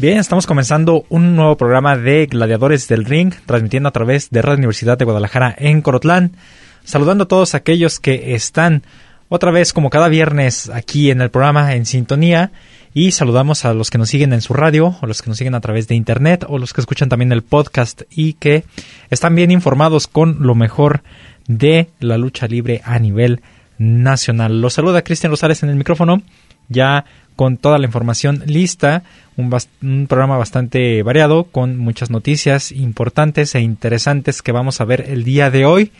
Bien, estamos comenzando un nuevo programa de Gladiadores del Ring, transmitiendo a través de Radio Universidad de Guadalajara en Corotlán. Saludando a todos aquellos que están otra vez como cada viernes aquí en el programa en sintonía y saludamos a los que nos siguen en su radio o los que nos siguen a través de internet o los que escuchan también el podcast y que están bien informados con lo mejor de la lucha libre a nivel nacional. Los saluda Cristian Rosales en el micrófono, ya con toda la información lista, un, programa bastante variado con muchas noticias importantes e interesantes que vamos a ver el día de hoy,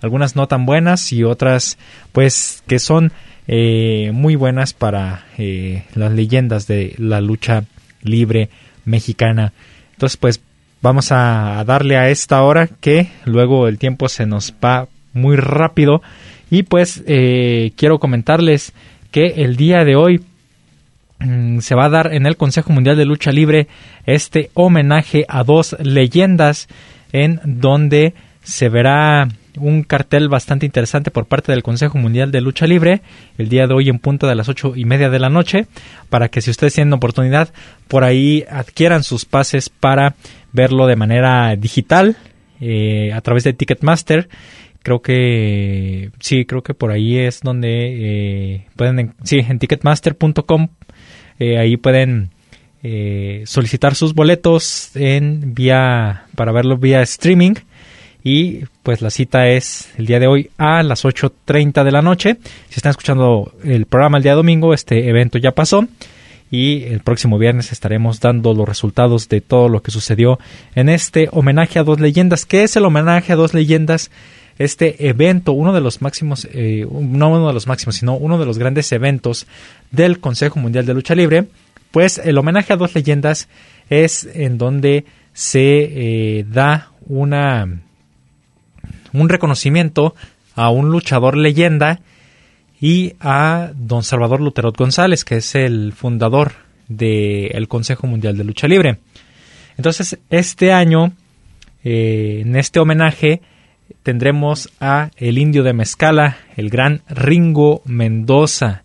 algunas no tan buenas y otras pues que son eh, muy buenas para eh, las leyendas de la lucha libre mexicana. Entonces pues vamos a, a darle a esta hora que luego el tiempo se nos va muy rápido y pues eh, quiero comentarles que el día de hoy mm, se va a dar en el Consejo Mundial de Lucha Libre este homenaje a dos leyendas en donde se verá un cartel bastante interesante por parte del Consejo Mundial de Lucha Libre el día de hoy en punto de las ocho y media de la noche para que si ustedes tienen oportunidad por ahí adquieran sus pases para verlo de manera digital eh, a través de Ticketmaster creo que sí, creo que por ahí es donde eh, pueden, sí, en ticketmaster.com, eh, ahí pueden eh, solicitar sus boletos en vía, para verlo vía streaming. Y pues la cita es el día de hoy a las 8.30 de la noche. Si están escuchando el programa el día domingo, este evento ya pasó. Y el próximo viernes estaremos dando los resultados de todo lo que sucedió en este homenaje a dos leyendas. ¿Qué es el homenaje a dos leyendas? Este evento, uno de los máximos, eh, no uno de los máximos, sino uno de los grandes eventos del Consejo Mundial de Lucha Libre, pues el homenaje a dos leyendas es en donde se eh, da una un reconocimiento a un luchador leyenda y a don Salvador Luterot González, que es el fundador del Consejo Mundial de Lucha Libre. Entonces, este año, eh, en este homenaje, tendremos a el indio de Mezcala, el gran Ringo Mendoza,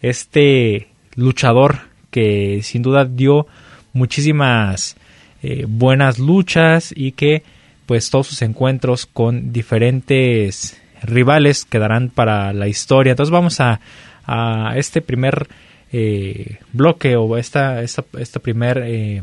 este luchador que sin duda dio muchísimas eh, buenas luchas y que pues todos sus encuentros con diferentes rivales quedarán para la historia. Entonces vamos a, este primer eh, bloque o esta, esta, esta, eh,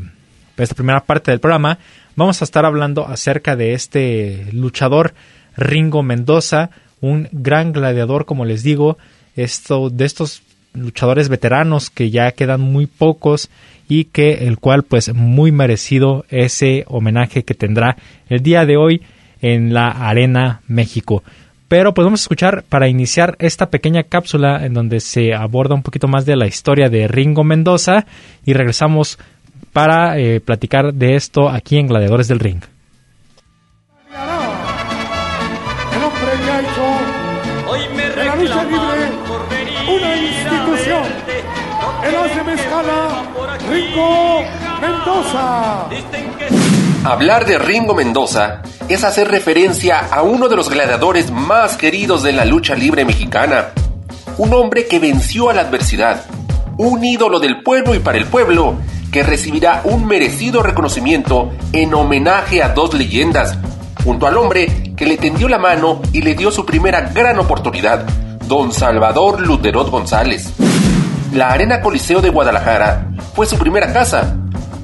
esta primera parte del programa. Vamos a estar hablando acerca de este luchador Ringo Mendoza, un gran gladiador, como les digo, esto, de estos luchadores veteranos que ya quedan muy pocos y que el cual pues muy merecido ese homenaje que tendrá el día de hoy en la Arena México. Pero podemos escuchar para iniciar esta pequeña cápsula en donde se aborda un poquito más de la historia de Ringo Mendoza y regresamos para eh, platicar de esto aquí en Gladiadores del Ring. El hombre que ha hecho Hoy me de la lucha libre una institución. El hace mezcala Ringo Mendoza. Hablar de Ringo Mendoza es hacer referencia a uno de los gladiadores más queridos de la lucha libre mexicana. Un hombre que venció a la adversidad. Un ídolo del pueblo y para el pueblo que recibirá un merecido reconocimiento en homenaje a dos leyendas, junto al hombre que le tendió la mano y le dio su primera gran oportunidad, don Salvador Luterot González. La Arena Coliseo de Guadalajara fue su primera casa.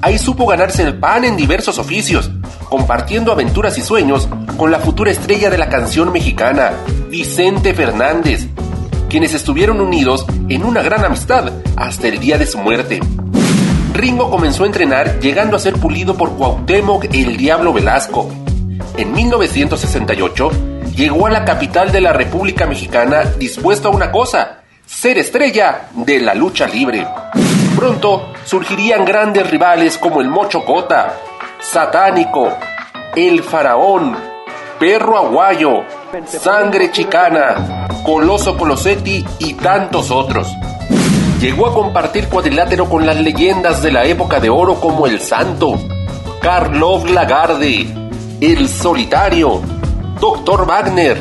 Ahí supo ganarse el pan en diversos oficios, compartiendo aventuras y sueños con la futura estrella de la canción mexicana, Vicente Fernández, quienes estuvieron unidos en una gran amistad hasta el día de su muerte. Ringo comenzó a entrenar llegando a ser pulido por Cuauhtémoc el Diablo Velasco. En 1968 llegó a la capital de la República Mexicana dispuesto a una cosa, ser estrella de la lucha libre. Pronto surgirían grandes rivales como el Mocho Cota, Satánico, El Faraón, Perro Aguayo, Sangre Chicana, Coloso Colosetti y tantos otros. Llegó a compartir cuadrilátero con las leyendas de la época de oro como El Santo, Karlov Lagarde, El Solitario, Doctor Wagner,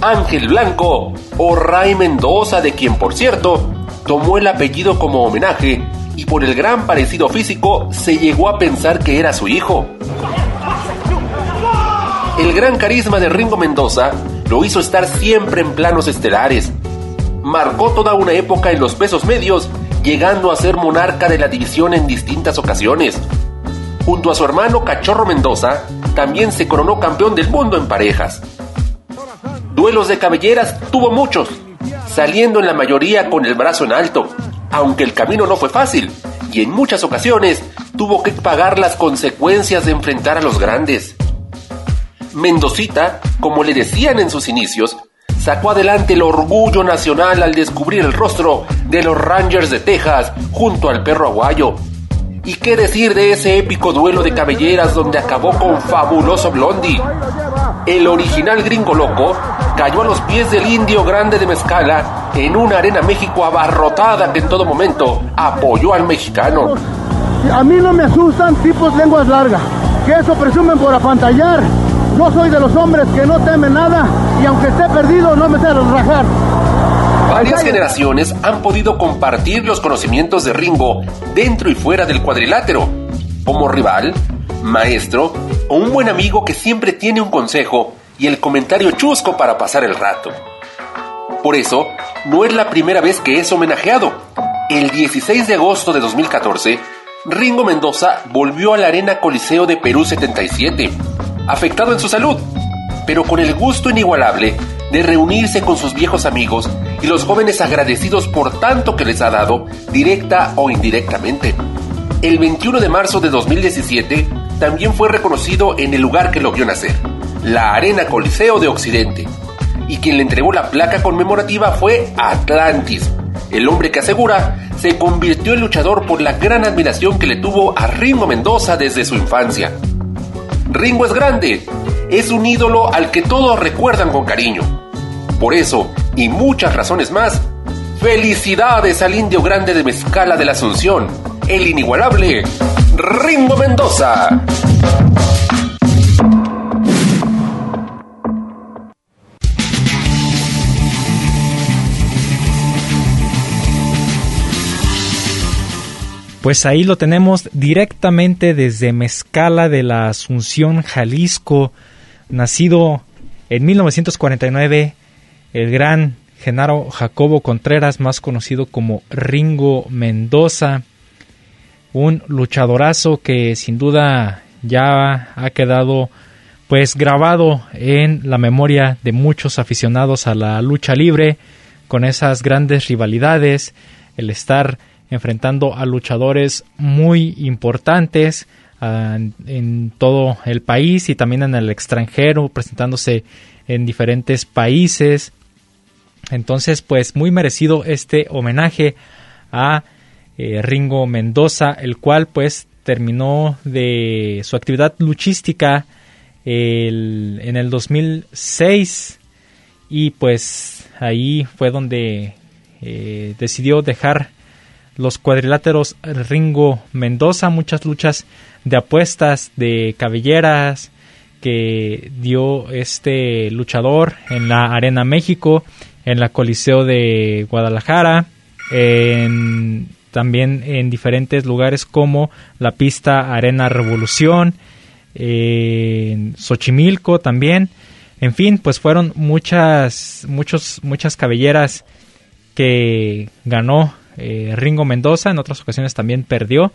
Ángel Blanco o Ray Mendoza, de quien por cierto tomó el apellido como homenaje y por el gran parecido físico se llegó a pensar que era su hijo. El gran carisma de Ringo Mendoza lo hizo estar siempre en planos estelares, marcó toda una época en los pesos medios, llegando a ser monarca de la división en distintas ocasiones. Junto a su hermano Cachorro Mendoza, también se coronó campeón del mundo en parejas. Duelos de cabelleras tuvo muchos, saliendo en la mayoría con el brazo en alto, aunque el camino no fue fácil, y en muchas ocasiones tuvo que pagar las consecuencias de enfrentar a los grandes. Mendocita, como le decían en sus inicios, sacó adelante el orgullo nacional al descubrir el rostro de los Rangers de Texas junto al perro aguayo. ¿Y qué decir de ese épico duelo de cabelleras donde acabó con fabuloso Blondie? El original gringo loco cayó a los pies del indio grande de Mezcala en una arena México abarrotada que en todo momento apoyó al mexicano. A mí no me asustan tipos lenguas largas, que eso presumen por apantallar. Yo soy de los hombres que no temen nada y aunque esté perdido no me sé rajar. Varias generaciones han podido compartir los conocimientos de Ringo dentro y fuera del cuadrilátero, como rival, maestro o un buen amigo que siempre tiene un consejo y el comentario chusco para pasar el rato. Por eso, no es la primera vez que es homenajeado. El 16 de agosto de 2014, Ringo Mendoza volvió a la Arena Coliseo de Perú 77, afectado en su salud, pero con el gusto inigualable de reunirse con sus viejos amigos y los jóvenes agradecidos por tanto que les ha dado, directa o indirectamente. El 21 de marzo de 2017 también fue reconocido en el lugar que lo vio nacer, la Arena Coliseo de Occidente, y quien le entregó la placa conmemorativa fue Atlantis, el hombre que asegura se convirtió en luchador por la gran admiración que le tuvo a Ringo Mendoza desde su infancia. Ringo es grande, es un ídolo al que todos recuerdan con cariño. Por eso, y muchas razones más, felicidades al indio grande de Mezcala de la Asunción, el inigualable Ringo Mendoza. Pues ahí lo tenemos directamente desde Mezcala de la Asunción, Jalisco, nacido en 1949, el gran Genaro Jacobo Contreras, más conocido como Ringo Mendoza, un luchadorazo que sin duda ya ha quedado pues grabado en la memoria de muchos aficionados a la lucha libre con esas grandes rivalidades, el estar enfrentando a luchadores muy importantes uh, en todo el país y también en el extranjero, presentándose en diferentes países. Entonces, pues muy merecido este homenaje a eh, Ringo Mendoza, el cual pues terminó de su actividad luchística en el 2006 y pues ahí fue donde eh, decidió dejar los cuadriláteros Ringo Mendoza, muchas luchas de apuestas, de cabelleras que dio este luchador en la Arena México, en la Coliseo de Guadalajara, en, también en diferentes lugares como la pista Arena Revolución, en Xochimilco también. En fin, pues fueron muchas, muchos, muchas cabelleras que ganó eh, Ringo Mendoza, en otras ocasiones también perdió,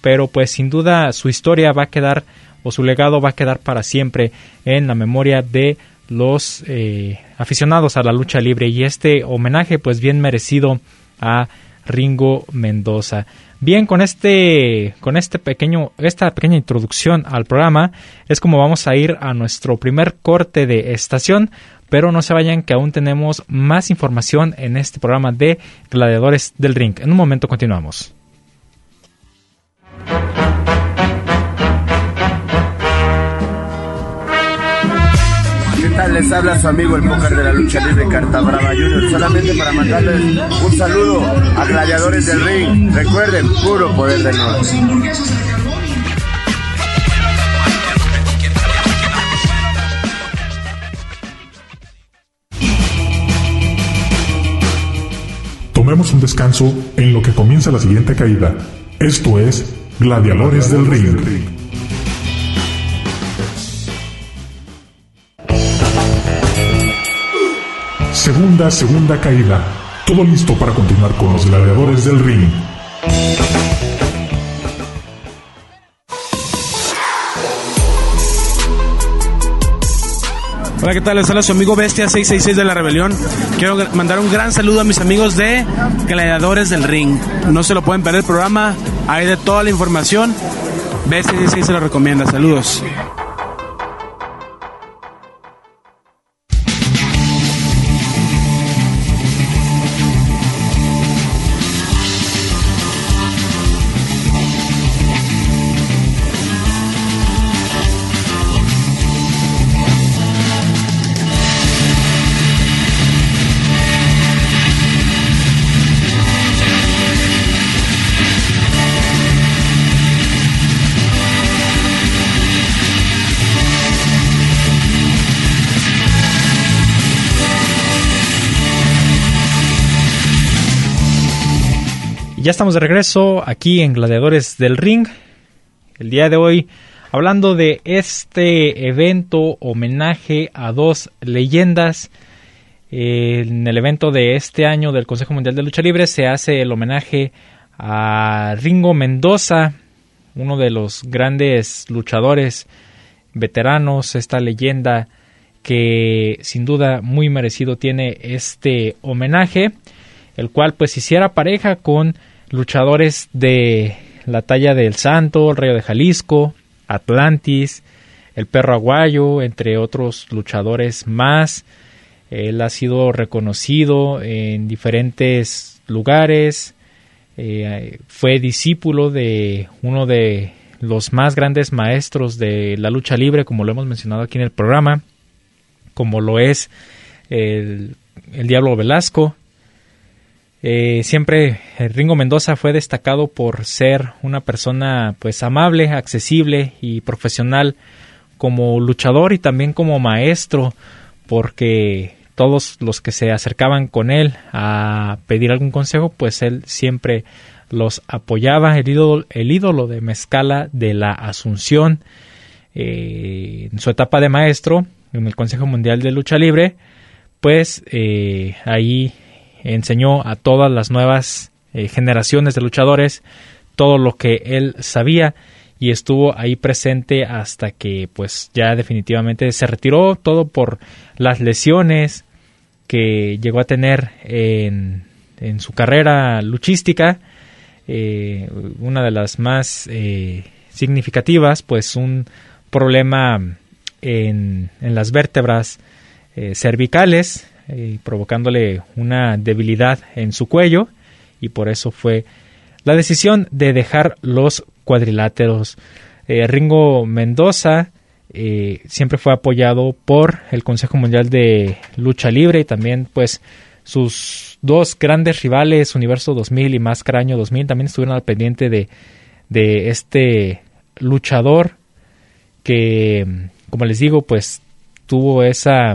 pero pues sin duda su historia va a quedar o su legado va a quedar para siempre en la memoria de los eh, aficionados a la lucha libre. Y este homenaje pues bien merecido a Ringo Mendoza. Bien, con este, con este pequeño, esta pequeña introducción al programa, es como vamos a ir a nuestro primer corte de estación, pero no se vayan que aún tenemos más información en este programa de Gladiadores del Ring. En un momento continuamos. Les habla su amigo el póker de la lucha libre Carta Brava Junior, solamente para mandarles un saludo a gladiadores del ring. Recuerden, puro poder del norte. Tomemos un descanso en lo que comienza la siguiente caída. Esto es Gladiadores del Ring. Segunda, segunda caída. Todo listo para continuar con los gladiadores del ring. Hola, ¿qué tal? Les habla su amigo Bestia 666 de la Rebelión. Quiero mandar un gran saludo a mis amigos de Gladiadores del Ring. No se lo pueden perder el programa, hay de toda la información. Bestia 666 se lo recomienda. Saludos. Ya estamos de regreso aquí en Gladiadores del Ring. El día de hoy hablando de este evento homenaje a dos leyendas. En el evento de este año del Consejo Mundial de Lucha Libre se hace el homenaje a Ringo Mendoza, uno de los grandes luchadores veteranos, esta leyenda que sin duda muy merecido tiene este homenaje, el cual pues hiciera pareja con luchadores de la talla del Santo, el Rayo de Jalisco, Atlantis, el Perro Aguayo, entre otros luchadores más. Él ha sido reconocido en diferentes lugares. Eh, fue discípulo de uno de los más grandes maestros de la lucha libre, como lo hemos mencionado aquí en el programa, como lo es el, el Diablo Velasco. Eh, siempre eh, Ringo Mendoza fue destacado por ser una persona pues amable, accesible y profesional como luchador y también como maestro porque todos los que se acercaban con él a pedir algún consejo pues él siempre los apoyaba. El ídolo, el ídolo de Mezcala de la Asunción eh, en su etapa de maestro en el Consejo Mundial de Lucha Libre pues ahí enseñó a todas las nuevas eh, generaciones de luchadores todo lo que él sabía y estuvo ahí presente hasta que pues ya definitivamente se retiró todo por las lesiones que llegó a tener en, en su carrera luchística. Eh, una de las más eh, significativas pues un problema en, en las vértebras cervicales eh, provocándole una debilidad en su cuello y por eso fue la decisión de dejar los cuadriláteros. Eh, Ringo Mendoza eh, siempre fue apoyado por el Consejo Mundial de Lucha Libre y también pues sus dos grandes rivales, Universo 2000 y Máscara Año 2000, también estuvieron al pendiente de, de este luchador que, como les digo, pues tuvo esa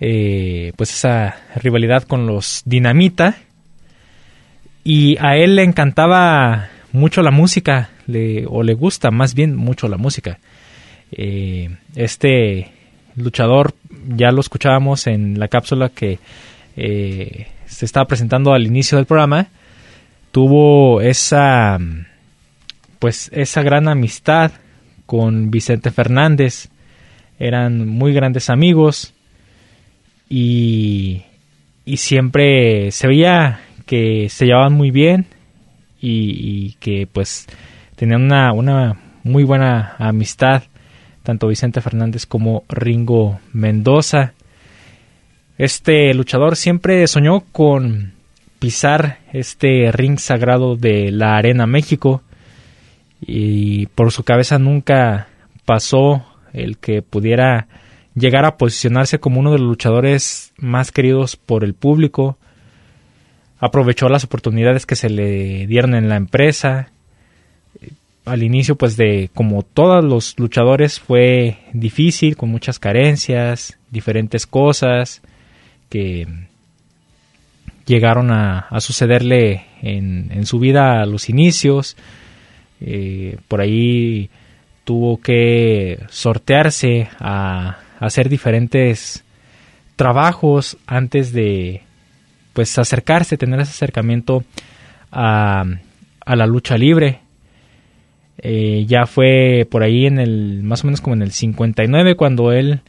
eh, pues esa rivalidad con los Dinamita. Y a él le encantaba mucho la música o le gusta más bien mucho la música. Eh, este luchador ya lo escuchábamos en la cápsula que eh, se estaba presentando al inicio del programa, tuvo esa pues esa gran amistad con Vicente Fernández. Eran muy grandes amigos y, y siempre se veía que se llevaban muy bien y, que pues tenían una, una muy buena amistad tanto Vicente Fernández como Ringo Mendoza. Este luchador siempre soñó con pisar este ring sagrado de la Arena México y por su cabeza nunca pasó el que pudiera llegar a posicionarse como uno de los luchadores más queridos por el público. Aprovechó las oportunidades que se le dieron en la empresa. Al inicio, pues de como todos los luchadores, fue difícil, con muchas carencias, diferentes cosas que llegaron a, sucederle en, en su vida a los inicios eh, por ahí tuvo que sortearse a, hacer diferentes trabajos antes de pues acercarse, tener ese acercamiento a, a la lucha libre. Eh, ya fue por ahí en el más o menos como en el 59 cuando él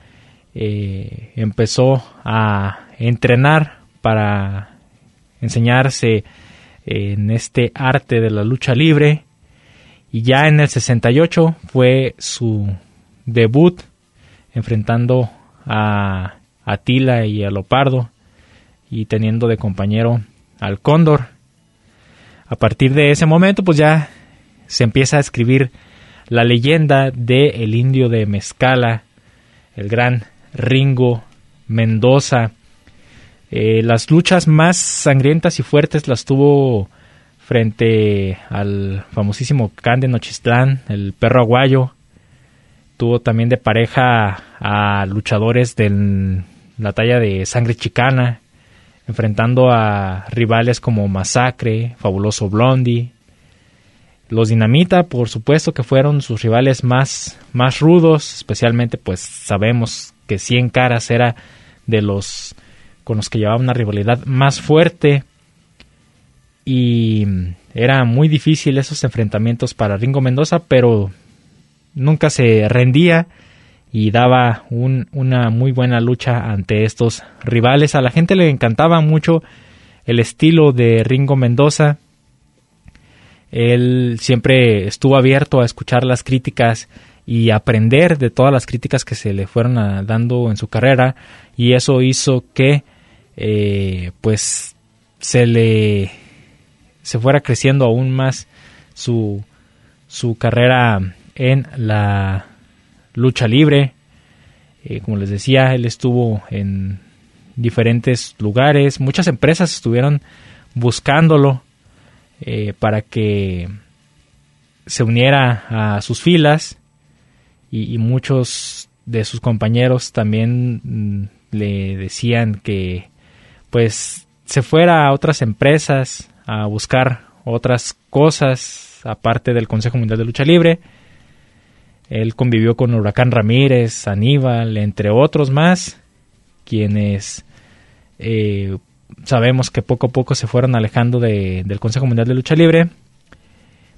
eh, empezó a entrenar para enseñarse en este arte de la lucha libre y ya en el 68 fue su debut enfrentando a Atila y a Lopardo y teniendo de compañero al Cóndor. A partir de ese momento pues ya se empieza a escribir la leyenda de el indio de Mezcala, el gran Ringo Mendoza. Eh, las luchas más sangrientas y fuertes las tuvo frente al famosísimo Can de Nochistlán, el perro aguayo. Tuvo también de pareja a luchadores de la talla de sangre chicana, enfrentando a rivales como Masacre, Fabuloso Blondie. Los Dinamita, por supuesto que fueron sus rivales más, más rudos, especialmente pues sabemos que Cien Caras era de los con los que llevaba una rivalidad más fuerte y era muy difícil esos enfrentamientos para Ringo Mendoza, pero nunca se rendía y daba una muy buena lucha ante estos rivales. A la gente le encantaba mucho el estilo de Ringo Mendoza. Él siempre estuvo abierto a escuchar las críticas y aprender de todas las críticas que se le fueron dando en su carrera y eso hizo que eh, pues se le se fuera creciendo aún más su, su carrera en la lucha libre. Eh, como les decía, él estuvo en diferentes lugares, muchas empresas estuvieron buscándolo eh, para que se uniera a sus filas y, muchos de sus compañeros también mm, le decían que pues se fuera a otras empresas a buscar otras cosas aparte del Consejo Mundial de Lucha Libre. Él convivió con Huracán Ramírez, Aníbal, entre otros más, quienes eh, sabemos que poco a poco se fueron alejando del Consejo Mundial de Lucha Libre.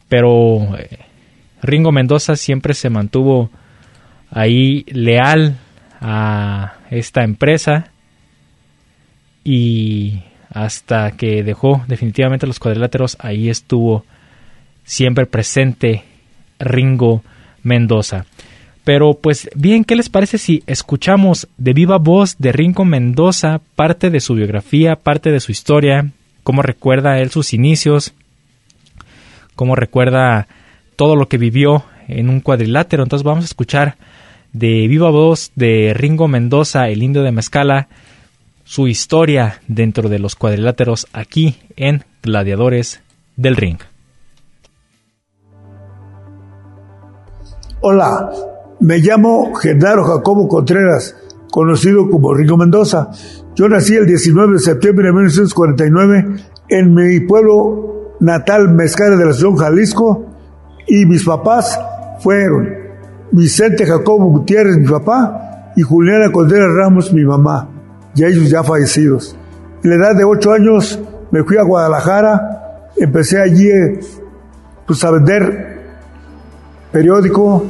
Pero eh, Ringo Mendoza siempre se mantuvo ahí leal a esta empresa y hasta que dejó definitivamente los cuadriláteros, ahí estuvo siempre presente Ringo Mendoza. Pero pues bien, ¿qué les parece si escuchamos de viva voz de Ringo Mendoza parte de su biografía, parte de su historia, cómo recuerda él sus inicios, cómo recuerda todo lo que vivió en un cuadrilátero? Entonces vamos a escuchar de viva voz de Ringo Mendoza, el indio de Mezcala, su historia dentro de los cuadriláteros aquí en Gladiadores del Ring. Hola, me llamo Genaro Jacobo Contreras, conocido como Ringo Mendoza. Yo nací el 19 de septiembre de 1949 en mi pueblo natal, Mezcala de la Ciudad Jalisco, y mis papás fueron Vicente Jacobo Gutiérrez, mi papá, y Juliana Contreras Ramos, mi mamá ya ellos ya fallecidos. En la edad de ocho años me fui a Guadalajara, empecé allí pues, a vender periódico,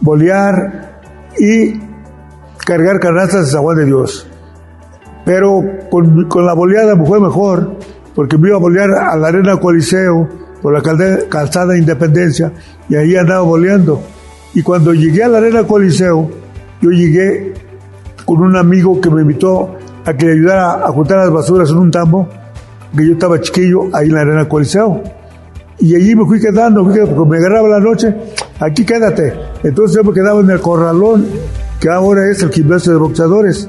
bolear y cargar canastas de San de Dios. Pero con, con, la boleada fue mejor, porque me iba a bolear a la Arena Coliseo, por la calzada Independencia, y ahí andaba boleando. Y cuando llegué a la Arena Coliseo, yo llegué con un amigo que me invitó a que le ayudara a juntar las basuras en un tambo, que yo estaba chiquillo ahí en la Arena Coliseo. Y allí me fui quedando, porque me agarraba la noche, aquí quédate. Entonces yo me quedaba en el corralón, que ahora es el gimnasio de boxeadores,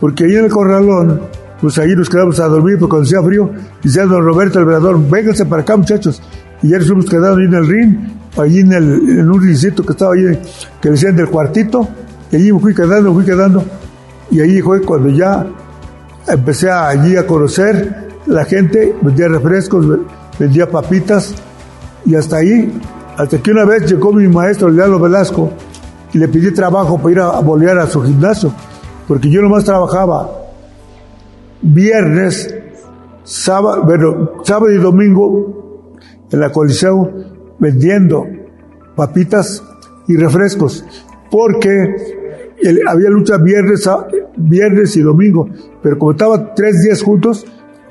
porque ahí en el corralón, pues ahí nos quedamos a dormir porque cuando hacía frío, decía don Roberto el velador, vénganse para acá muchachos. Y ya nos fuimos quedando ahí en el ring, allí en, el, en un rincito que estaba ahí, que decían del cuartito, y allí me fui quedando, me fui quedando. Y ahí fue cuando ya empecé allí a conocer la gente, vendía refrescos, vendía papitas, y hasta ahí, hasta que una vez llegó mi maestro Leandro Velasco y le pedí trabajo para ir a, bolear a su gimnasio, porque yo nomás trabajaba viernes, sábado, bueno, sábado y domingo en la Coliseo vendiendo papitas y refrescos, porque había lucha viernes, viernes y domingo, pero como estaban tres días juntos,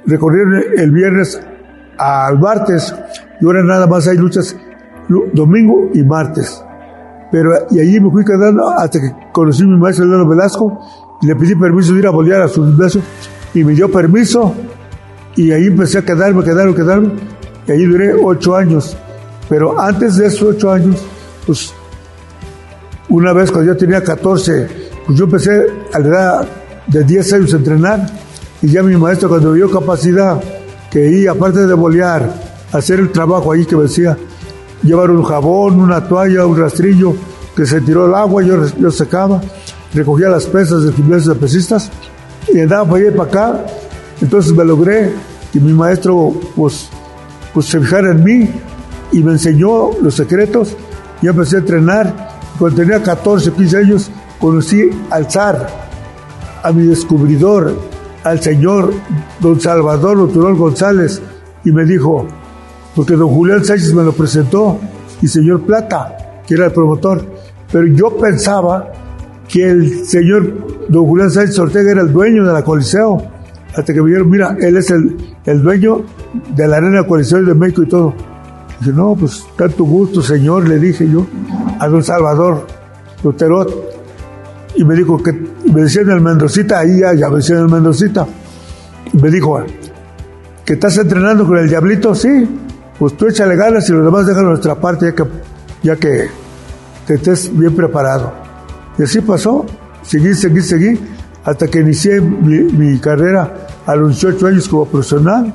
recorrieron el viernes al martes y ahora nada más hay luchas domingo y martes. Pero, y allí me fui quedando hasta que conocí a mi maestro Leonardo Velasco y le pedí permiso de ir a bolear a su gimnasio y me dio permiso y ahí empecé a quedarme, quedarme, quedarme y ahí duré ocho años. Pero antes de esos ocho años, pues una vez cuando yo tenía 14, pues yo empecé a la edad de 10 años a entrenar y ya mi maestro cuando vio capacidad que iba, aparte de bolear, hacer el trabajo ahí que me decía, llevar un jabón, una toalla, un rastrillo, que se tiró el agua, yo, yo secaba, recogía las pesas de gimnasio de pesistas y andaba para allá y para acá. Entonces me logré que mi maestro pues, pues se fijara en mí y me enseñó los secretos. y empecé a entrenar. Cuando tenía 14, 15 años, conocí al zar, a mi descubridor, al señor don Salvador Oturol González, y me dijo, porque don Julián Sánchez me lo presentó y señor Plata, que era el promotor. Pero yo pensaba que el señor don Julián Sánchez Ortega era el dueño de la Coliseo. Hasta que me dijeron, mira, él es el, el dueño de la Arena Coliseo de México y todo. Dije, no, pues tanto gusto, señor, le dije yo a don Salvador Luterot. Y me dijo que me decían el Mendocita, ahí ya, ya me decían el Mendocita. Me dijo, ¿que estás entrenando con el Diablito? Sí pues tú échale ganas y los demás dejan nuestra parte ya que, ya que, estés bien preparado. Y así pasó, seguí, seguí, seguí, hasta que inicié mi, carrera a los 18 años como profesional.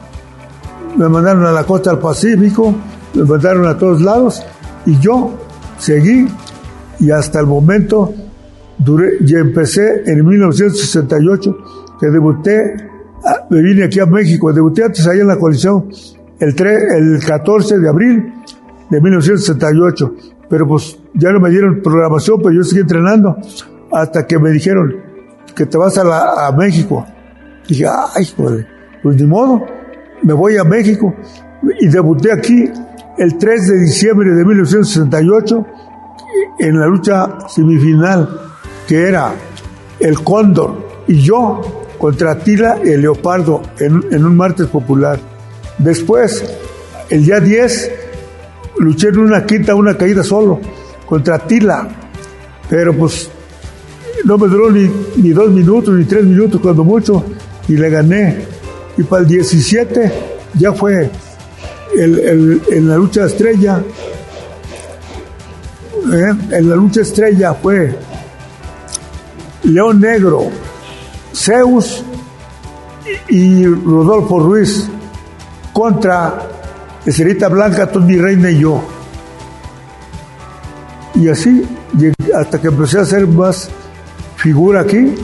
Me mandaron a la costa del Pacífico, me mandaron a todos lados y yo seguí y hasta el momento duré, y empecé en 1968 que debuté, ah, me vine aquí a México, debuté antes allá en la coalición el, el 14 de abril de 1968. Pero pues ya no me dieron programación, pero yo seguí entrenando hasta que me dijeron que te vas a, a México. dije, ay, joder, pues ni modo, me voy a México. Y debuté aquí el 3 de diciembre de 1968 en la lucha semifinal, que era el Cóndor y yo contra Tila y el Leopardo en, en un martes popular. Después, el día 10, luché en una quinta, una caída solo, contra Tila. Pero pues no me duró ni, dos minutos, ni tres minutos, cuando mucho, y le gané. Y para el 17 ya fue el, en la lucha estrella. ¿eh? En la lucha estrella fue León Negro, Zeus y Rodolfo Ruiz contra Esterita Blanca, Tony Reina y yo. Y así, hasta que empecé a hacer más figura aquí,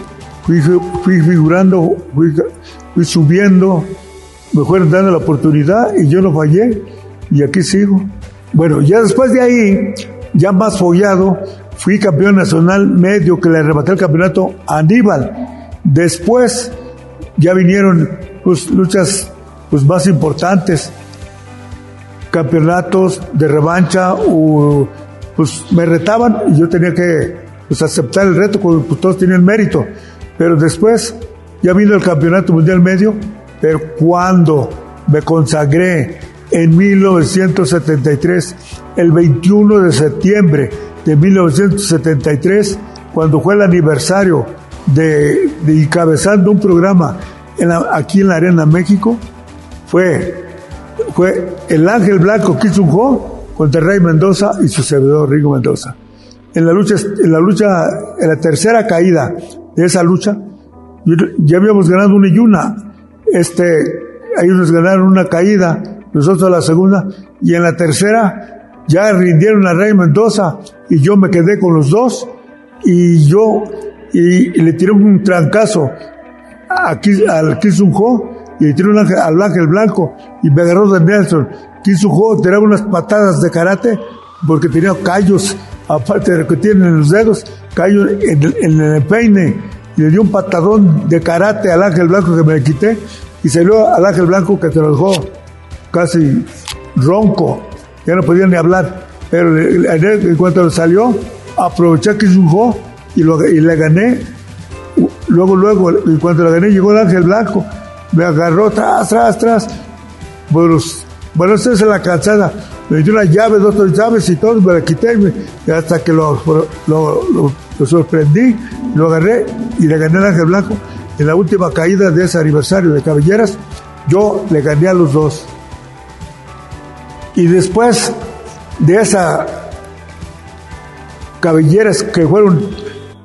fui, figurando, fui, subiendo, me fueron dando la oportunidad y yo no fallé y aquí sigo. Bueno, ya después de ahí, ya más follado, fui campeón nacional medio que le arrebaté el campeonato a Aníbal. Después ya vinieron pues, luchas pues, más importantes, campeonatos de revancha, o, pues me retaban y yo tenía que pues, aceptar el reto, porque pues, todos tenían mérito. Pero después ya vino el campeonato mundial medio, pero cuando me consagré en 1973, el 21 de septiembre de 1973, cuando fue el aniversario de, encabezando un programa aquí en la Arena México, fue, fue el Ángel Blanco Kizunjo contra Rey Mendoza y su servidor Rigo Mendoza. En la lucha, en la lucha, en la tercera caída de esa lucha, ya habíamos ganado una y una. Este, ellos nos ganaron una caída, nosotros la segunda, y en la tercera ya rindieron a Rey Mendoza y yo me quedé con los dos y yo y, le tiré un trancazo aquí al Kisunjo y le tiré un ángel, al ángel blanco y me agarró de Nelson. Kisunjo tiraba unas patadas de karate porque tenía callos, aparte de lo que tienen en los dedos, callos en, en el peine y le dio un patadón de karate al ángel blanco que me le quité y salió al ángel blanco que se lo dejó casi ronco, ya no podía ni hablar. Pero en cuanto salió, aproveché que jugó y, lo, y le gané. Luego, luego, y cuando le gané, llegó el ángel blanco, me agarró tras, tras, tras. Bueno, bueno, esa es la cansada. Me dio una llave, dos, tres llaves y todo, me la quité hasta que lo, lo, sorprendí, lo agarré y le gané al ángel blanco. En la última caída de ese aniversario de Cabelleras, yo le gané a los dos. Y después de esa cabelleras que fueron,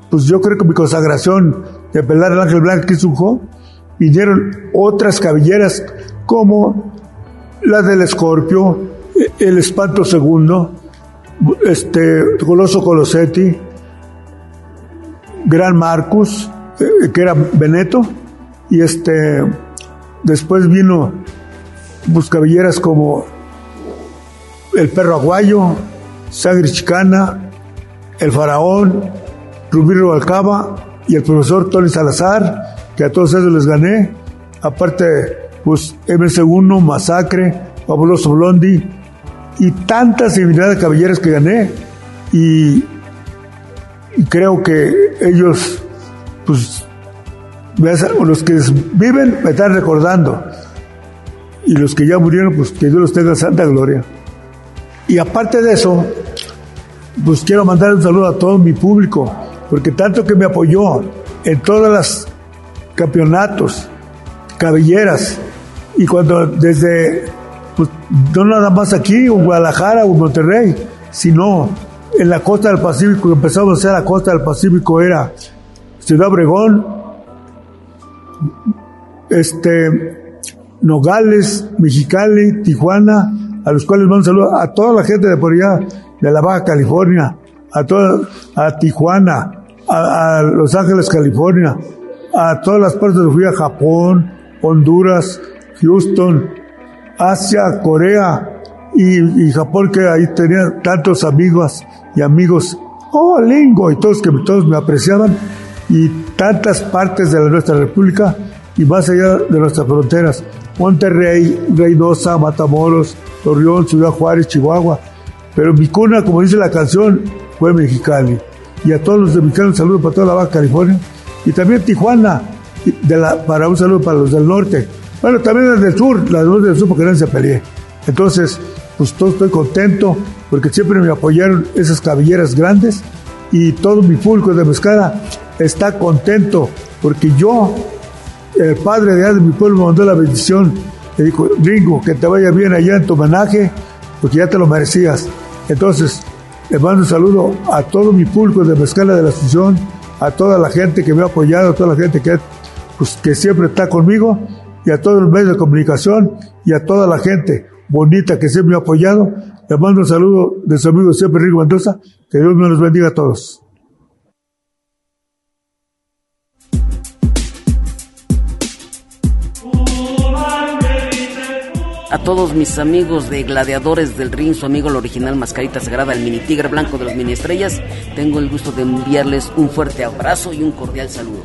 pues yo creo que mi consagración de pelar el ángel blanco que sujo, vinieron otras cabelleras como la del escorpio, el espanto segundo, este Coloso Colosetti, Gran Marcus, eh, que era Veneto, y este después vino pues cabelleras como el perro aguayo, sangre chicana, el faraón, Rubí Rubalcaba y el profesor Tony Salazar, que a todos ellos les gané. Aparte, pues MS1, Masacre, Fabuloso Blondi y tantas infinidad de caballeros que gané. Y, creo que ellos, pues, los que viven me están recordando. Y los que ya murieron, pues que Dios los tenga santa gloria. Y aparte de eso, pues quiero mandar un saludo a todo mi público, porque tanto que me apoyó en todos los campeonatos, cabelleras, y cuando desde, pues no nada más aquí, en Guadalajara o Monterrey, sino en la costa del Pacífico, empezamos a hacer la costa del Pacífico, era Ciudad Obregón, este, Nogales, Mexicali, Tijuana, a los cuales mando un saludo a toda la gente de por allá, de la Baja California, a toda, a Tijuana, a, Los Ángeles, California, a todas las partes de fui a Japón, Honduras, Houston, Asia, Corea y, Japón que ahí tenía tantos amigos y amigos, oh lingo, y todos que todos me apreciaban y tantas partes de nuestra república y más allá de nuestras fronteras, Monterrey, Reynosa, Matamoros, Torreón, Ciudad Juárez, Chihuahua, pero mi cuna, como dice la canción, fue Mexicali. Y a todos los de Mexicali un saludo para toda la Baja California. Y también Tijuana, para un saludo para los del norte. Bueno, también los del sur, las del sur porque no se peleé. Entonces, pues todo estoy contento porque siempre me apoyaron esas cabelleras grandes y todo mi público de Mezcala está contento porque yo, el padre de, mi pueblo, me mandó la bendición. Le dijo, Ringo, que te vaya bien allá en tu homenaje porque ya te lo merecías. Entonces, le mando un saludo a todo mi público de Mezcala de la Asunción, a toda la gente que me ha apoyado, a toda la gente que, pues, que siempre está conmigo, y a todos los medios de comunicación, y a toda la gente bonita que siempre me ha apoyado. Le mando un saludo de su amigo siempre Rico Mendoza. Que Dios me los bendiga a todos. a todos mis amigos de Gladiadores del Ring, su amigo el original Mascarita Sagrada, el mini tigre blanco de los mini estrellas, tengo el gusto de enviarles un fuerte abrazo y un cordial saludo.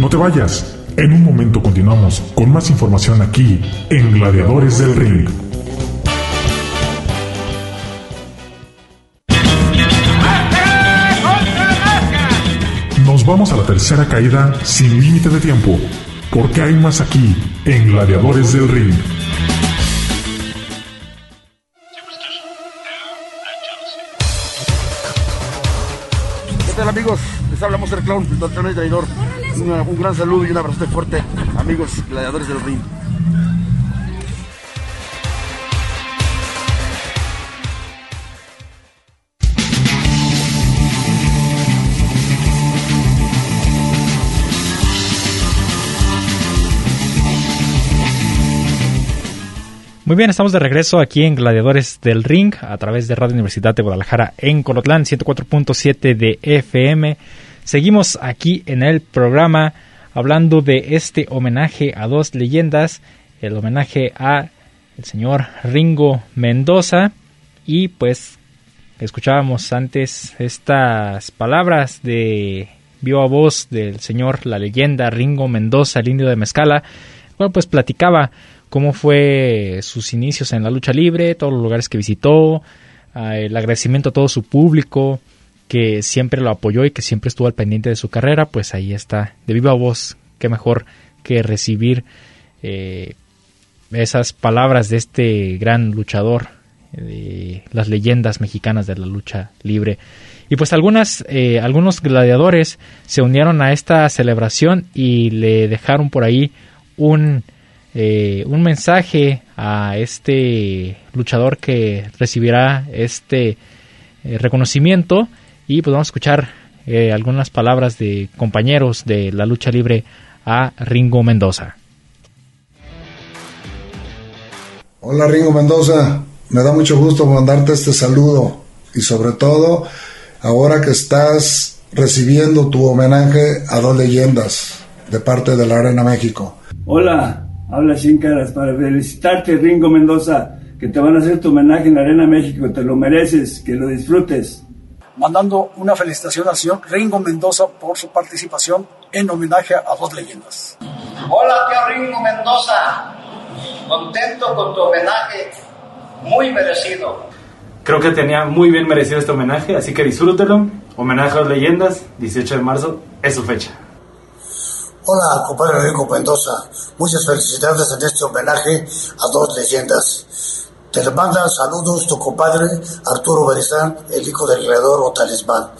No te vayas, en un momento continuamos con más información aquí en Gladiadores del Ring. Vamos a la tercera caída sin límite de tiempo, porque hay más aquí en Gladiadores del Ring. ¿Qué tal amigos? Les hablamos del clown, el doctor traidor. Un gran saludo y un abrazo fuerte, amigos gladiadores del ring. Muy bien, estamos de regreso aquí en Gladiadores del Ring a través de Radio Universidad de Guadalajara en Colotlán 104.7 de FM. Seguimos aquí en el programa hablando de este homenaje a dos leyendas, el homenaje a el señor Ringo Mendoza y pues escuchábamos antes estas palabras de viva voz del señor la leyenda Ringo Mendoza, el indio de Mezcala, bueno pues platicaba cómo fue sus inicios en la lucha libre, todos los lugares que visitó, ah, el agradecimiento a todo su público que siempre lo apoyó y que siempre estuvo al pendiente de su carrera, pues ahí está, de viva voz, qué mejor que recibir eh, esas palabras de este gran luchador, de las leyendas mexicanas de la lucha libre. Y pues algunas, eh, algunos gladiadores se unieron a esta celebración y le dejaron por ahí un, eh, un mensaje a este luchador que recibirá este eh, reconocimiento y pues vamos a escuchar eh, algunas palabras de compañeros de la lucha libre a Ringo Mendoza. Hola Ringo Mendoza, me da mucho gusto mandarte este saludo y sobre todo ahora que estás recibiendo tu homenaje a dos leyendas de parte de la Arena México. Hola, habla Sin Caras para felicitarte Ringo Mendoza, que te van a hacer tu homenaje en la Arena México, te lo mereces, que lo disfrutes. mandando una felicitación al señor Ringo Mendoza por su participación en homenaje a dos leyendas. Hola, tío Ringo Mendoza. Contento con tu homenaje. Muy merecido. Creo que tenía muy bien merecido este homenaje, así que disfrútelo. Homenaje a las leyendas, 18 de marzo, es su fecha. Hola, compadre Ringo Mendoza. Muchas felicidades en este homenaje a dos leyendas. Te manda saludos tu compadre Arturo Berizán, el hijo del creador o talismán.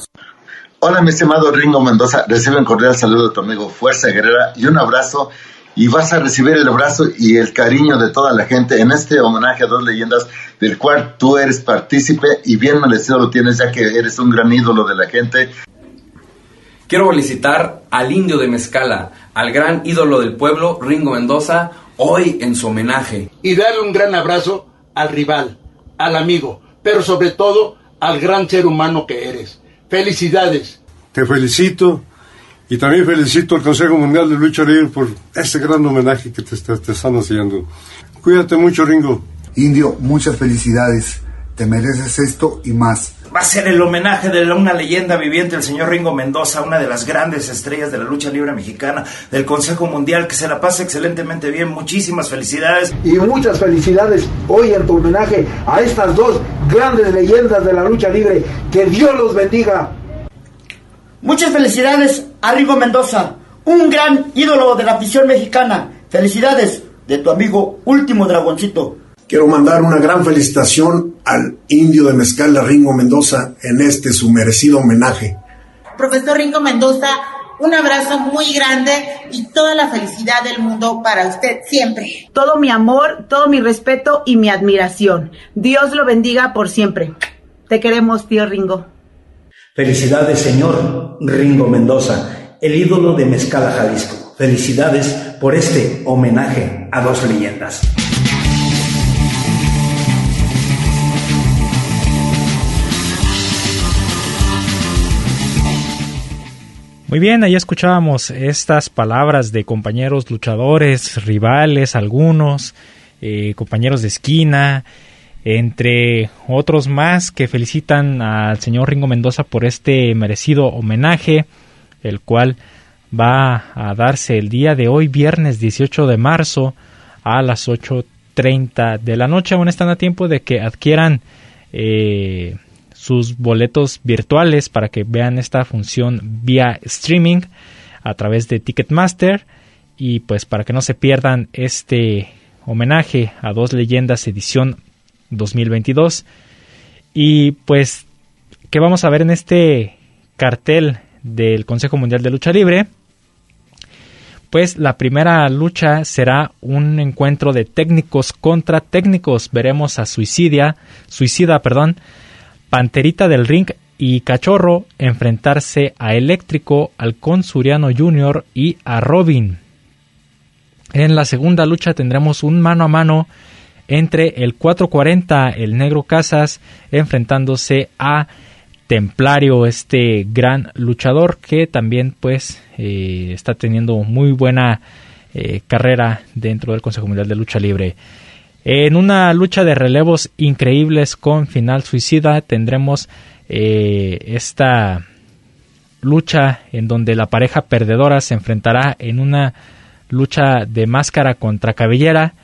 Hola, mi estimado Ringo Mendoza. Recibe un cordial saludo de tu amigo Fuerza Guerrera y un abrazo. Y vas a recibir el abrazo y el cariño de toda la gente en este homenaje a dos leyendas del cual tú eres partícipe y bien merecido lo tienes ya que eres un gran ídolo de la gente. Quiero felicitar al indio de Mezcala, al gran ídolo del pueblo, Ringo Mendoza, hoy en su homenaje. y darle un gran abrazo al rival, al amigo, pero sobre todo al gran ser humano que eres. Felicidades. Te felicito y también felicito al Consejo Mundial de Lucha Libre por este gran homenaje que te, te- te están haciendo. Cuídate mucho, Ringo. Indio, muchas felicidades. Te mereces esto y más. Va a ser el homenaje de una leyenda viviente, el señor Ringo Mendoza, una de las grandes estrellas de la lucha libre mexicana, del Consejo Mundial, que se la pase excelentemente bien. Muchísimas felicidades. Y muchas felicidades hoy en tu homenaje a estas dos grandes leyendas de la lucha libre. Que Dios los bendiga. Muchas felicidades a Rigo Mendoza, un gran ídolo de la afición mexicana. Felicidades de tu amigo Último Dragoncito. Quiero mandar una gran felicitación al indio de Mezcal Ringo Mendoza en este su merecido homenaje. Profesor Ringo Mendoza, un abrazo muy grande y toda la felicidad del mundo para usted siempre. Todo mi amor, todo mi respeto y mi admiración. Dios lo bendiga por siempre. Te queremos, tío Ringo. Felicidades, señor Ringo Mendoza, el ídolo de Mezcala, Jalisco. Felicidades por este homenaje a dos leyendas. Muy bien, ahí escuchábamos estas palabras de compañeros luchadores, rivales, algunos, eh, compañeros de esquina, entre otros más que felicitan al señor Ringo Mendoza por este merecido homenaje, el cual va a darse el día de hoy, viernes 18 de marzo, a las 8.30 de la noche. Aún están a tiempo de que adquieran eh, sus boletos virtuales para que vean esta función vía streaming a través de Ticketmaster. Y pues para que no se pierdan este homenaje a dos leyendas edición 2022 y pues que vamos a ver en este cartel del Consejo Mundial de Lucha Libre pues la primera lucha será un encuentro de técnicos contra técnicos. Veremos a Suicidia, Suicida, perdón, Panterita del Ring y Cachorro enfrentarse a Eléctrico, al Suriano Jr. y a Robin. En la segunda lucha tendremos un mano a mano entre el 440, el Negro Casas, enfrentándose a Templario, este gran luchador que también pues eh, está teniendo muy buena eh, carrera dentro del Consejo Mundial de Lucha Libre. En una lucha de relevos increíbles con final suicida tendremos eh, esta lucha en donde la pareja perdedora se enfrentará en una lucha de máscara contra cabellera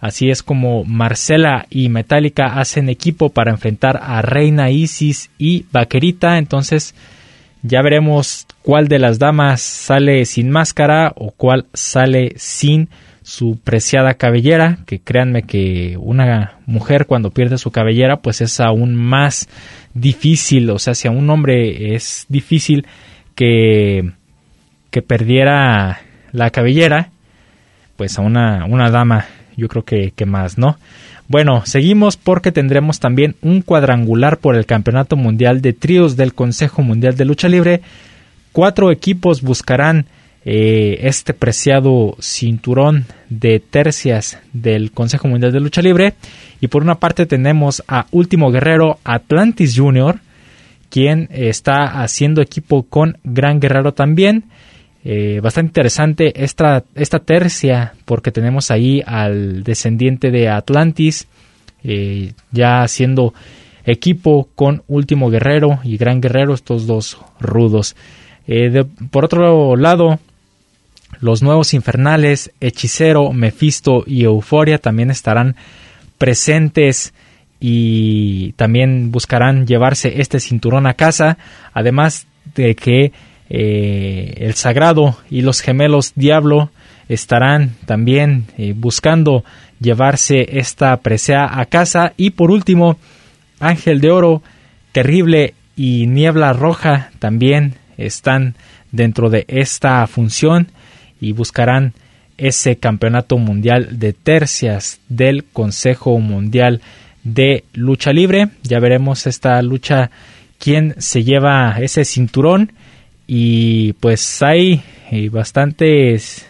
Así es como Marcela y Metallica hacen equipo para enfrentar a Reina Isis y Vaquerita. Entonces ya veremos cuál de las damas sale sin máscara o cuál sale sin su preciada cabellera. Que créanme que una mujer cuando pierde su cabellera pues es aún más difícil. O sea, si a un hombre es difícil que, que perdiera la cabellera, pues a una, una dama yo creo que, que más, ¿no? Bueno, seguimos porque tendremos también un cuadrangular por el Campeonato Mundial de Tríos del Consejo Mundial de Lucha Libre. Cuatro equipos buscarán eh, este preciado cinturón de tercias del Consejo Mundial de Lucha Libre. Y por una parte tenemos a Último Guerrero Atlantis Jr., quien está haciendo equipo con Gran Guerrero también. Eh, bastante interesante esta, esta tercia porque tenemos ahí al descendiente de Atlantis eh, ya haciendo equipo con Último Guerrero y Gran Guerrero, estos dos rudos. Por otro lado, los nuevos infernales, Hechicero, Mephisto y Euforia también estarán presentes y también buscarán llevarse este cinturón a casa, además de que eh, el Sagrado y los gemelos Diablo estarán también eh, buscando llevarse esta presea a casa. Y por último, Ángel de Oro, Terrible y Niebla Roja también están dentro de esta función y buscarán ese campeonato mundial de tercias del Consejo Mundial de Lucha Libre. Ya veremos esta lucha quién se lleva ese cinturón y pues hay eh, bastantes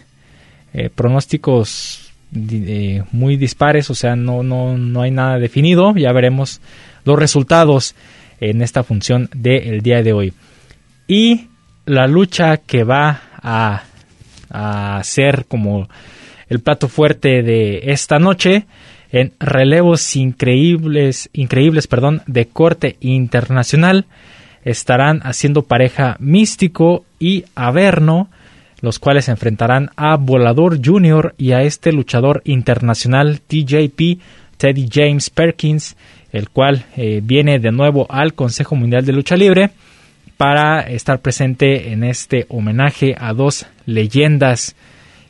eh, pronósticos eh, muy dispares, o sea, no, no, no hay nada definido, ya veremos los resultados en esta función del día de hoy. Y la lucha que va a, a ser como el plato fuerte de esta noche en relevos increíbles, increíbles, perdón, de corte internacional estarán haciendo pareja Místico y Averno, los cuales enfrentarán a Volador Jr. y a este luchador internacional TJP, Teddy James Perkins, el cual eh, viene de nuevo al Consejo Mundial de Lucha Libre para estar presente en este homenaje a dos leyendas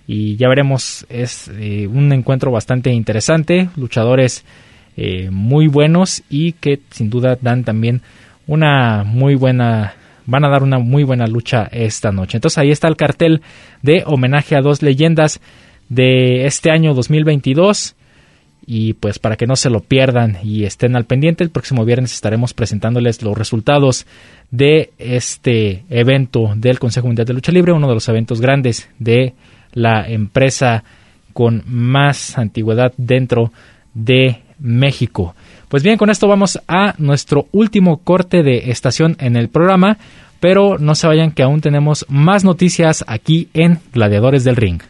y ya veremos es eh, un encuentro bastante interesante luchadores eh, muy buenos y que sin duda dan también una muy buena van a dar una muy buena lucha esta noche. Entonces ahí está el cartel de homenaje a dos leyendas de este año 2022 y pues para que no se lo pierdan y estén al pendiente el próximo viernes estaremos presentándoles los resultados de este evento del Consejo Mundial de Lucha Libre, uno de los eventos grandes de la empresa con más antigüedad dentro de México. Pues bien, con esto vamos a nuestro último corte de estación en el programa, pero no se vayan que aún tenemos más noticias aquí en Gladiadores del Ring.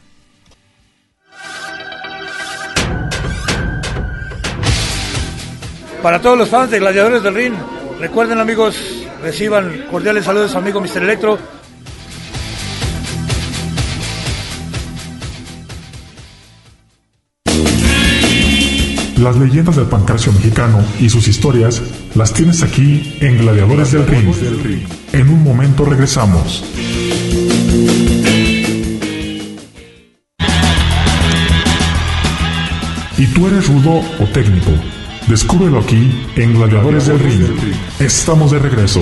Para todos los fans de Gladiadores del Ring, recuerden amigos, reciban cordiales saludos a amigo Mr. Electro. Las leyendas del pancracio mexicano y sus historias las tienes aquí en Gladiadores, del, Ring. del Ring. En un momento regresamos. ¿Y tú eres rudo o técnico? Descúbrelo aquí en Gladiadores del Ring. Estamos de regreso.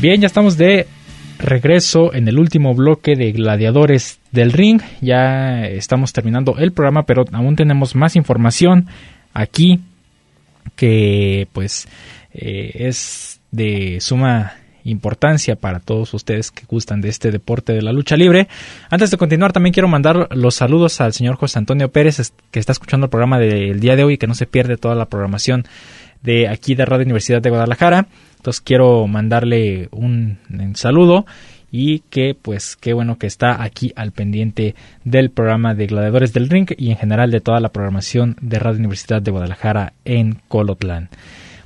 Bien, ya estamos de regreso en el último bloque de Gladiadores del Ring. Ya estamos terminando el programa, pero aún tenemos más información aquí que pues eh, es de suma importancia para todos ustedes que gustan de este deporte de la lucha libre. Antes de continuar, también quiero mandar los saludos al señor José Antonio Pérez, que está escuchando el programa del día de hoy y que no se pierde toda la programación de aquí de Radio Universidad de Guadalajara. Entonces quiero mandarle un, saludo y que pues qué bueno que está aquí al pendiente del programa de Gladiadores del Ring y en general de toda la programación de Radio Universidad de Guadalajara en Colotlán.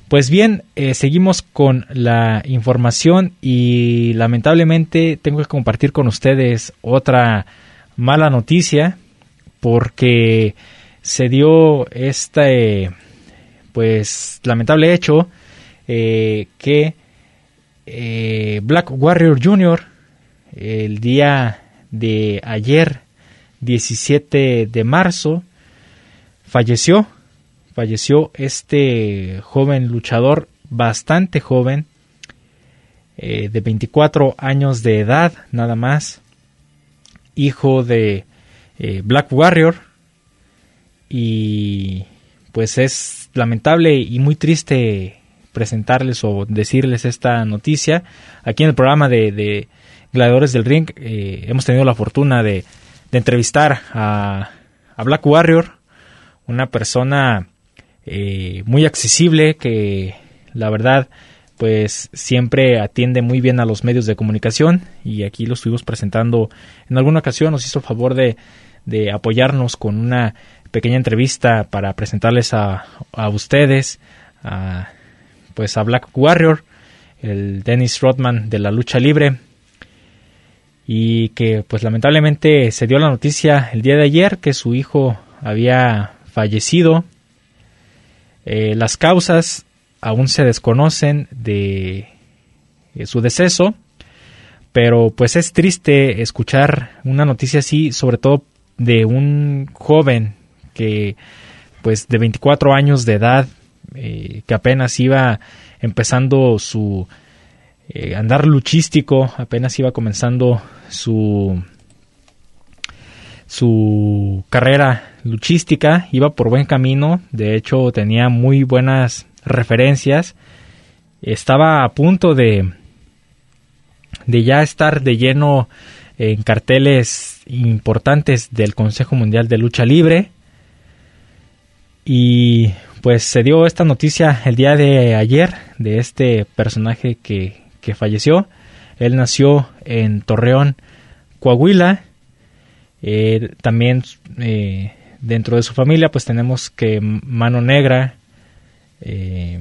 Pues bien, eh, seguimos con la información y lamentablemente tengo que compartir con ustedes otra mala noticia porque se dio este pues lamentable hecho eh, que eh, Black Warrior Jr. el día de ayer 17 de marzo falleció falleció este joven luchador bastante joven eh, de 24 años de edad nada más hijo de Black Warrior y pues es lamentable y muy triste presentarles o decirles esta noticia. Aquí en el programa de, Gladiadores del Ring eh, hemos tenido la fortuna de, entrevistar a, Black Warrior, una persona eh, muy accesible que la verdad pues siempre atiende muy bien a los medios de comunicación y aquí lo estuvimos presentando en alguna ocasión nos hizo el favor de, de apoyarnos con una pequeña entrevista para presentarles a, ustedes a pues a Black Warrior, el Dennis Rodman de la lucha libre y que pues lamentablemente se dio la noticia el día de ayer que su hijo había fallecido. Eh, las causas aún se desconocen de su deceso, pero pues es triste escuchar una noticia así, sobre todo de un joven que pues de 24 años de edad eh, que apenas iba empezando su eh, andar luchístico, apenas iba comenzando su su carrera luchística, iba por buen camino, de hecho tenía muy buenas referencias, estaba a punto de de ya estar de lleno en carteles importantes del Consejo Mundial de Lucha Libre y pues se dio esta noticia el día de ayer de este personaje que, falleció. Él nació en Torreón, Coahuila. Eh, también eh, dentro de su familia pues tenemos que Mano Negra, eh,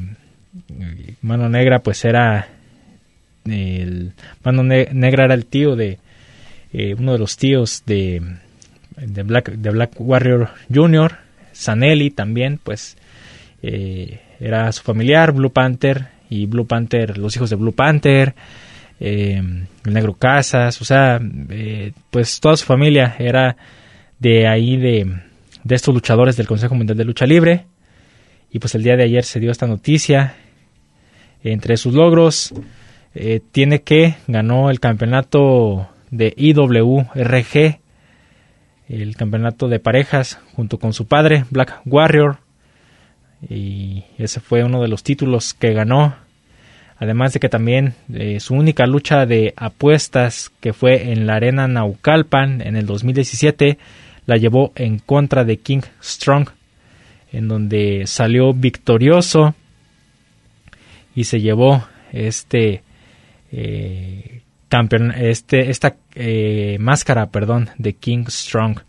Mano Negra pues era el Mano Negra era el tío de uno de los tíos de, de Black de Black Warrior Jr. Sanelli también pues eh, era su familiar, Blue Panther, y Blue Panther, los hijos de Blue Panther, eh, el Negro Casas, o sea, eh, pues toda su familia era de ahí, de, estos luchadores del Consejo Mundial de Lucha Libre. Y pues el día de ayer se dio esta noticia. Entre sus logros, eh, tiene que ganó el campeonato de IWRG, el campeonato de parejas, junto con su padre, Black Warrior. Y ese fue uno de los títulos que ganó. Además de que también eh, su única lucha de apuestas, que fue en la arena Naucalpan en el 2017, la llevó en contra de King Strong en donde salió victorioso y se llevó este eh, campeón, este, esta eh, máscara, perdón, de King Strong.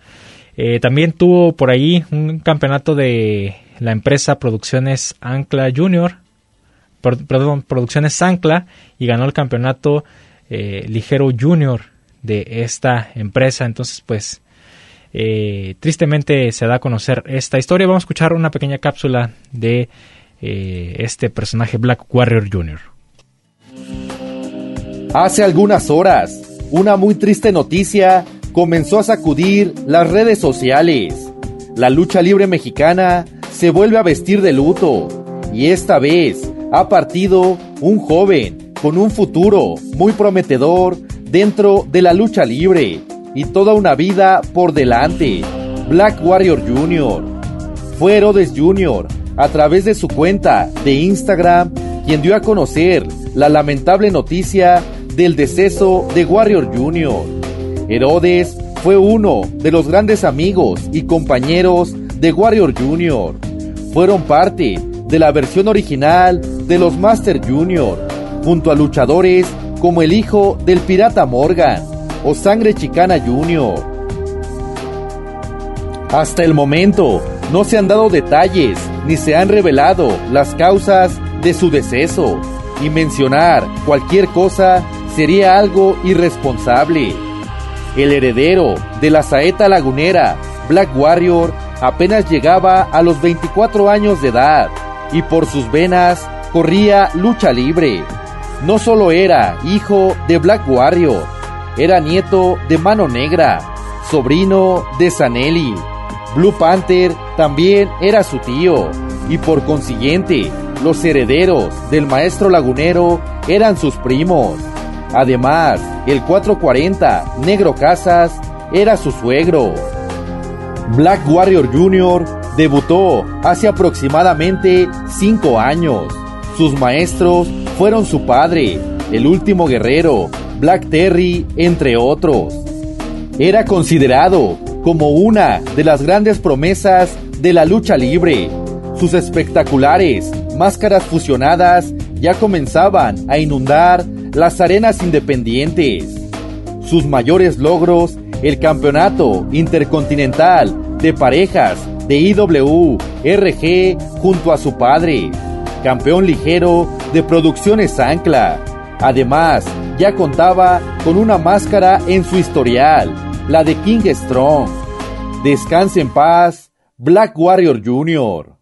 Eh, también tuvo por ahí un campeonato de la empresa Producciones Ancla Junior, perdón, Producciones Ancla y ganó el campeonato ligero Junior de esta empresa. Entonces, pues eh, tristemente se da a conocer esta historia. Vamos a escuchar una pequeña cápsula de eh, este personaje Black Warrior Jr. Hace algunas horas, una muy triste noticia comenzó a sacudir las redes sociales. La lucha libre mexicana se vuelve a vestir de luto y esta vez ha partido un joven con un futuro muy prometedor dentro de la lucha libre y toda una vida por delante. Black Warrior Jr. Fue Herodes Jr. a través de su cuenta de Instagram quien dio a conocer la lamentable noticia del deceso de Warrior Jr. Herodes fue uno de los grandes amigos y compañeros de Warrior Jr. Fueron parte de la versión original de los Master Jr. junto a luchadores como el hijo del pirata Morgan, o Sangre Chicana Jr. Hasta el momento no se han dado detalles ni se han revelado las causas de su deceso y mencionar cualquier cosa sería algo irresponsable. El heredero de la saeta lagunera, Black Warrior, apenas llegaba a los 24 años de edad y por sus venas corría lucha libre. No solo era hijo de Black Warrior, era nieto de Mano Negra, sobrino de Sanelli. Blue Panther también era su tío, y por consiguiente, los herederos del maestro lagunero eran sus primos. Además, el 440, Negro Casas, era su suegro. Black Warrior Jr. debutó hace aproximadamente 5 años. Sus maestros fueron su padre, el último guerrero, Black Terry, entre otros. Era considerado como una de las grandes promesas de la lucha libre. Sus espectaculares máscaras fusionadas ya comenzaban a inundar las arenas independientes. Sus mayores logros, el campeonato intercontinental de parejas de IWRG junto a su padre, campeón ligero de producciones Ancla, Además, ya contaba con una máscara en su historial, la de King Strong. Descanse en paz, Black Warrior Jr.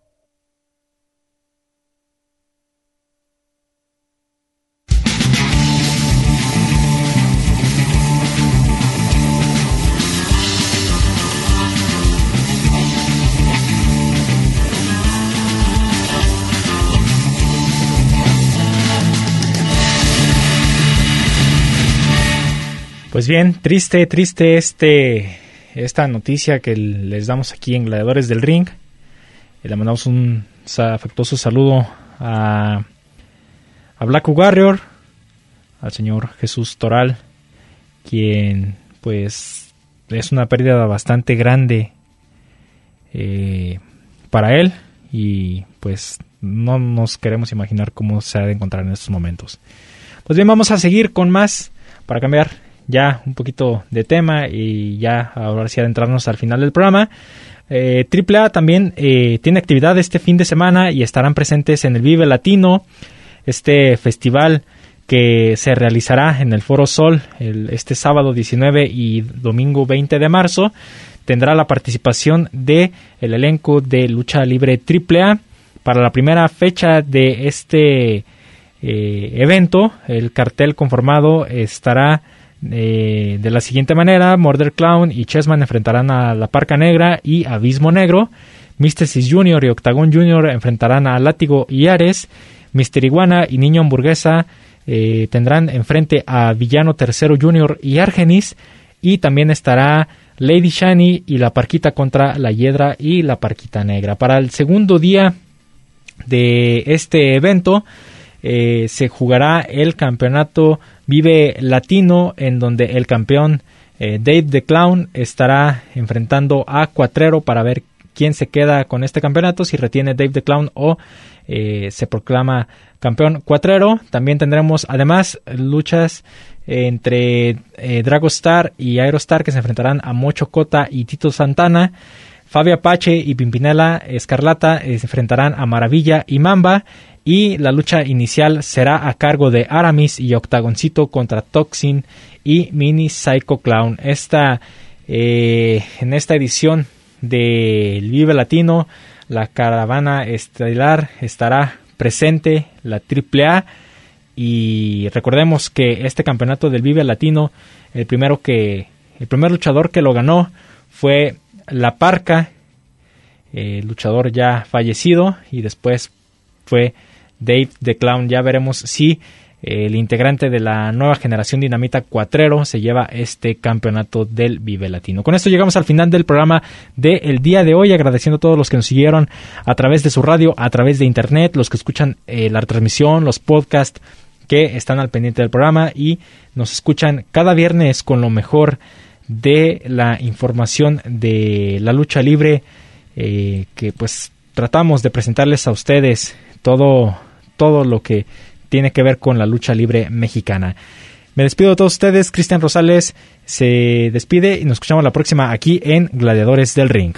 Pues bien, triste, triste este, esta noticia que les damos aquí en Gladiadores del Ring. Y le mandamos un afectuoso saludo a, a Black Warrior, al señor Jesús Toral, quien pues es una pérdida bastante grande eh, para él y pues no nos queremos imaginar cómo se ha de encontrar en estos momentos. Pues bien, vamos a seguir con más para cambiar ya un poquito de tema y ya ahora sí adentrarnos al final del programa. Eh, AAA también eh, tiene actividad este fin de semana y estarán presentes en el Vive Latino, este festival que se realizará en el Foro Sol este sábado 19 y domingo 20 de marzo. Tendrá la participación de el elenco de lucha libre AAA. Para la primera fecha de este eh, evento, el cartel conformado estará eh, de la siguiente manera, Murder Clown y Chessman enfrentarán a la Parca Negra y Abismo Negro, Místesis Junior y Octagon Junior enfrentarán a Látigo y Ares. Mister Iguana y Niño Hamburguesa eh, tendrán enfrente a Villano Tercero Junior y Argenis. Y también estará Lady Shani y la Parquita contra la Hiedra y la Parquita Negra. Para el segundo día de este evento eh, se jugará el campeonato Vive Latino en donde el campeón eh, Dave the Clown estará enfrentando a Cuatrero para ver quién se queda con este campeonato, si retiene Dave the Clown o eh, se proclama campeón Cuatrero. También tendremos además luchas entre eh, Dragostar y Aerostar que se enfrentarán a Mocho Cota y Tito Santana. Fabio Apache y Pimpinela Escarlata se enfrentarán a Maravilla y Mamba. Y la lucha inicial será a cargo de Aramis y Octagoncito contra Toxin y Mini Psycho Clown. Esta, eh, en esta edición del Vive Latino, la caravana estelar estará presente, la AAA. Y recordemos que este campeonato del Vive Latino, el primero que, el primer luchador que lo ganó fue La Parca, el luchador ya fallecido, y después fue Dave the Clown. Ya veremos si el integrante de la nueva generación Dinamita Cuatrero se lleva este campeonato del Vive Latino. Con esto llegamos al final del programa del día de hoy, agradeciendo a todos los que nos siguieron a través de su radio, a través de internet, los que escuchan eh, la transmisión, los podcasts que están al pendiente del programa y nos escuchan cada viernes con lo mejor de la información de la lucha libre eh, que pues tratamos de presentarles a ustedes todo todo lo que tiene que ver con la lucha libre mexicana. Me despido de todos ustedes, Cristian Rosales se despide y nos escuchamos la próxima aquí en Gladiadores del Ring.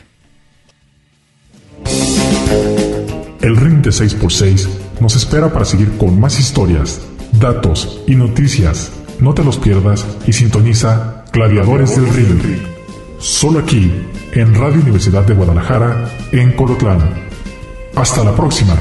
El Ring de 6x6 nos espera para seguir con más historias, datos y noticias. No te los pierdas y sintoniza Gladiadores del Ring. Solo aquí, en Radio Universidad de Guadalajara, en Colotlán. Hasta la próxima.